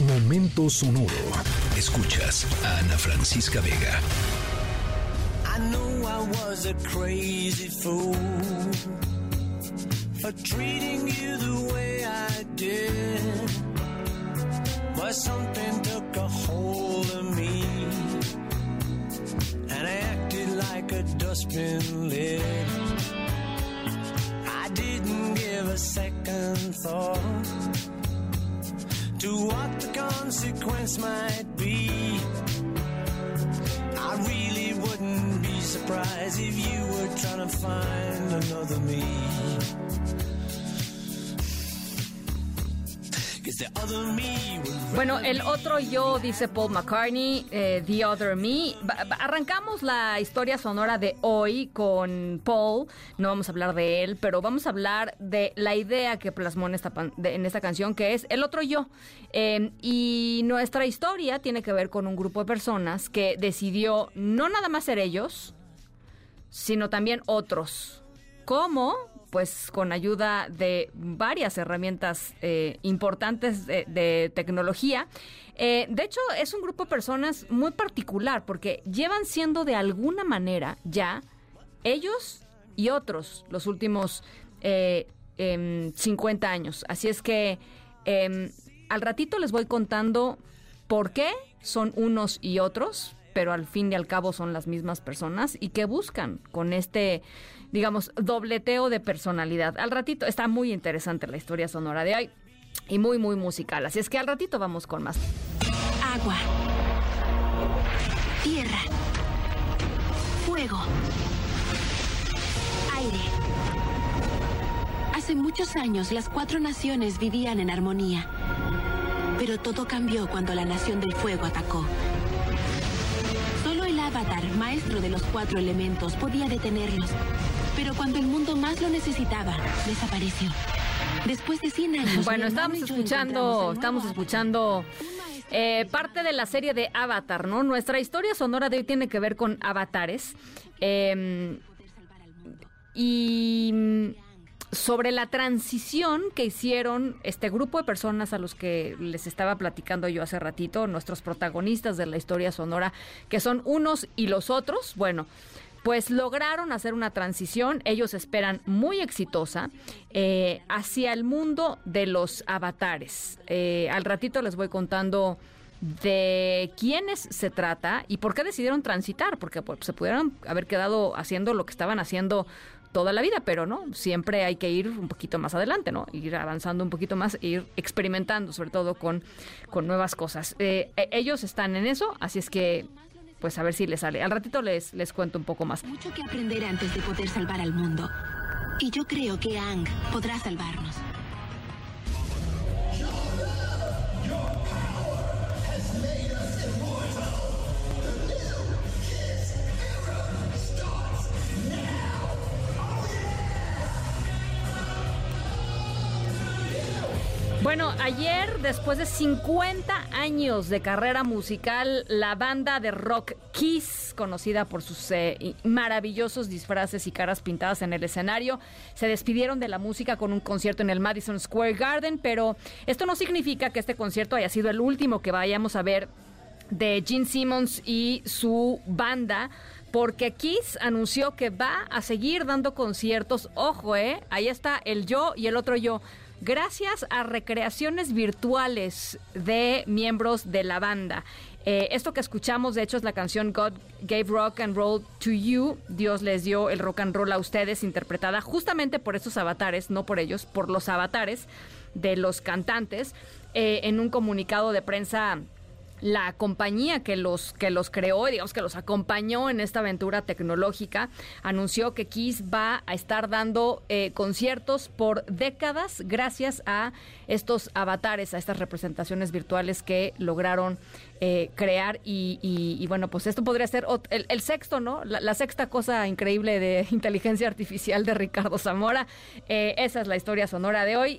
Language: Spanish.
Momento sonoro. Escuchas a Ana Francisca Vega. I know I was a crazy fool for treating you the way I did. But something took a hold of me and I acted like a dustbin lid. I didn't give a second thought to what the consequence might be. I really wouldn't be surprised if you were trying to find another me. Bueno, el otro yo, dice Paul McCartney, eh, The Other Me. arrancamos la historia sonora de hoy con Paul. No vamos a hablar de él, pero vamos a hablar de la idea que plasmó en esta, canción, que es El otro yo. Em, y nuestra historia tiene que ver con un grupo de personas que decidió no nada más ser ellos, sino también otros. ¿Cómo? Pues con ayuda de varias herramientas eh, importantes de, tecnología. Eh, de hecho, es un grupo de personas muy particular porque llevan siendo de alguna manera ya ellos y otros los últimos 50 eh, años. Así es que em, al ratito les voy contando por qué son unos y otros, pero al fin y al cabo son las mismas personas y qué buscan con este digamos, dobleteo de personalidad. Al ratito está muy interesante la historia sonora de hoy y muy, muy musical. Así es que al ratito vamos con más. Agua. Tierra. Fuego. Aire. Hace muchos años las cuatro naciones vivían en armonía. Pero todo cambió cuando la nación del fuego atacó. Avatar, maestro de los cuatro elementos, podía detenerlos. Pero cuando el mundo más lo necesitaba, desapareció. Después de 100 años. Bueno, estábamos escuchando, estamos escuchando eh, parte de la serie de Avatar, ¿no? Nuestra historia sonora de hoy tiene que ver con avatares. Em, y sobre la transición que hicieron este grupo de personas a los que les estaba platicando yo hace ratito, nuestros protagonistas de la historia sonora, que son unos y los otros. Bueno, pues lograron hacer una transición, ellos esperan muy exitosa, eh, hacia el mundo de los avatares. Eh, al ratito les voy contando de quiénes se trata y por qué decidieron transitar, porque pues, se pudieron haber quedado haciendo lo que estaban haciendo toda la vida, pero no, siempre hay que ir un poquito más adelante, ¿no? Ir avanzando un poquito más, ir experimentando, sobre todo con, con nuevas cosas. Eh, e, ellos están en eso, así es que pues a ver si les sale. Al ratito les, les cuento un poco más. Mucho que aprender antes de poder salvar al mundo. Y yo creo que Ang podrá salvarnos. Bueno, ayer, después de 50 años de carrera musical, la banda de rock Kiss, conocida por sus eh, maravillosos disfraces y caras pintadas en el escenario, se despidieron de la música con un concierto en el Madison Square Garden, pero esto no significa que este concierto haya sido el último que vayamos a ver de Gene Simmons y su banda porque Kiss anunció que va a seguir dando conciertos. Ojo, eh, ahí está el yo y el otro yo gracias a recreaciones virtuales de miembros de la banda. Eh, esto que escuchamos, de hecho, es la canción God Gave Rock and Roll to You. Dios les dio el rock and roll a ustedes, interpretada justamente por estos avatares, no por ellos, por los avatares de los cantantes. Eh, en un comunicado de prensa la compañía que los que los creó, digamos que los acompañó en esta aventura tecnológica, anunció que Kiss va a estar dando eh, conciertos por décadas gracias a estos avatares, a estas representaciones virtuales que lograron eh, crear y, bueno, pues esto podría ser el, sexto, ¿no? La, sexta cosa increíble de inteligencia artificial de Ricardo Zamora. Eh, esa es la historia sonora de hoy.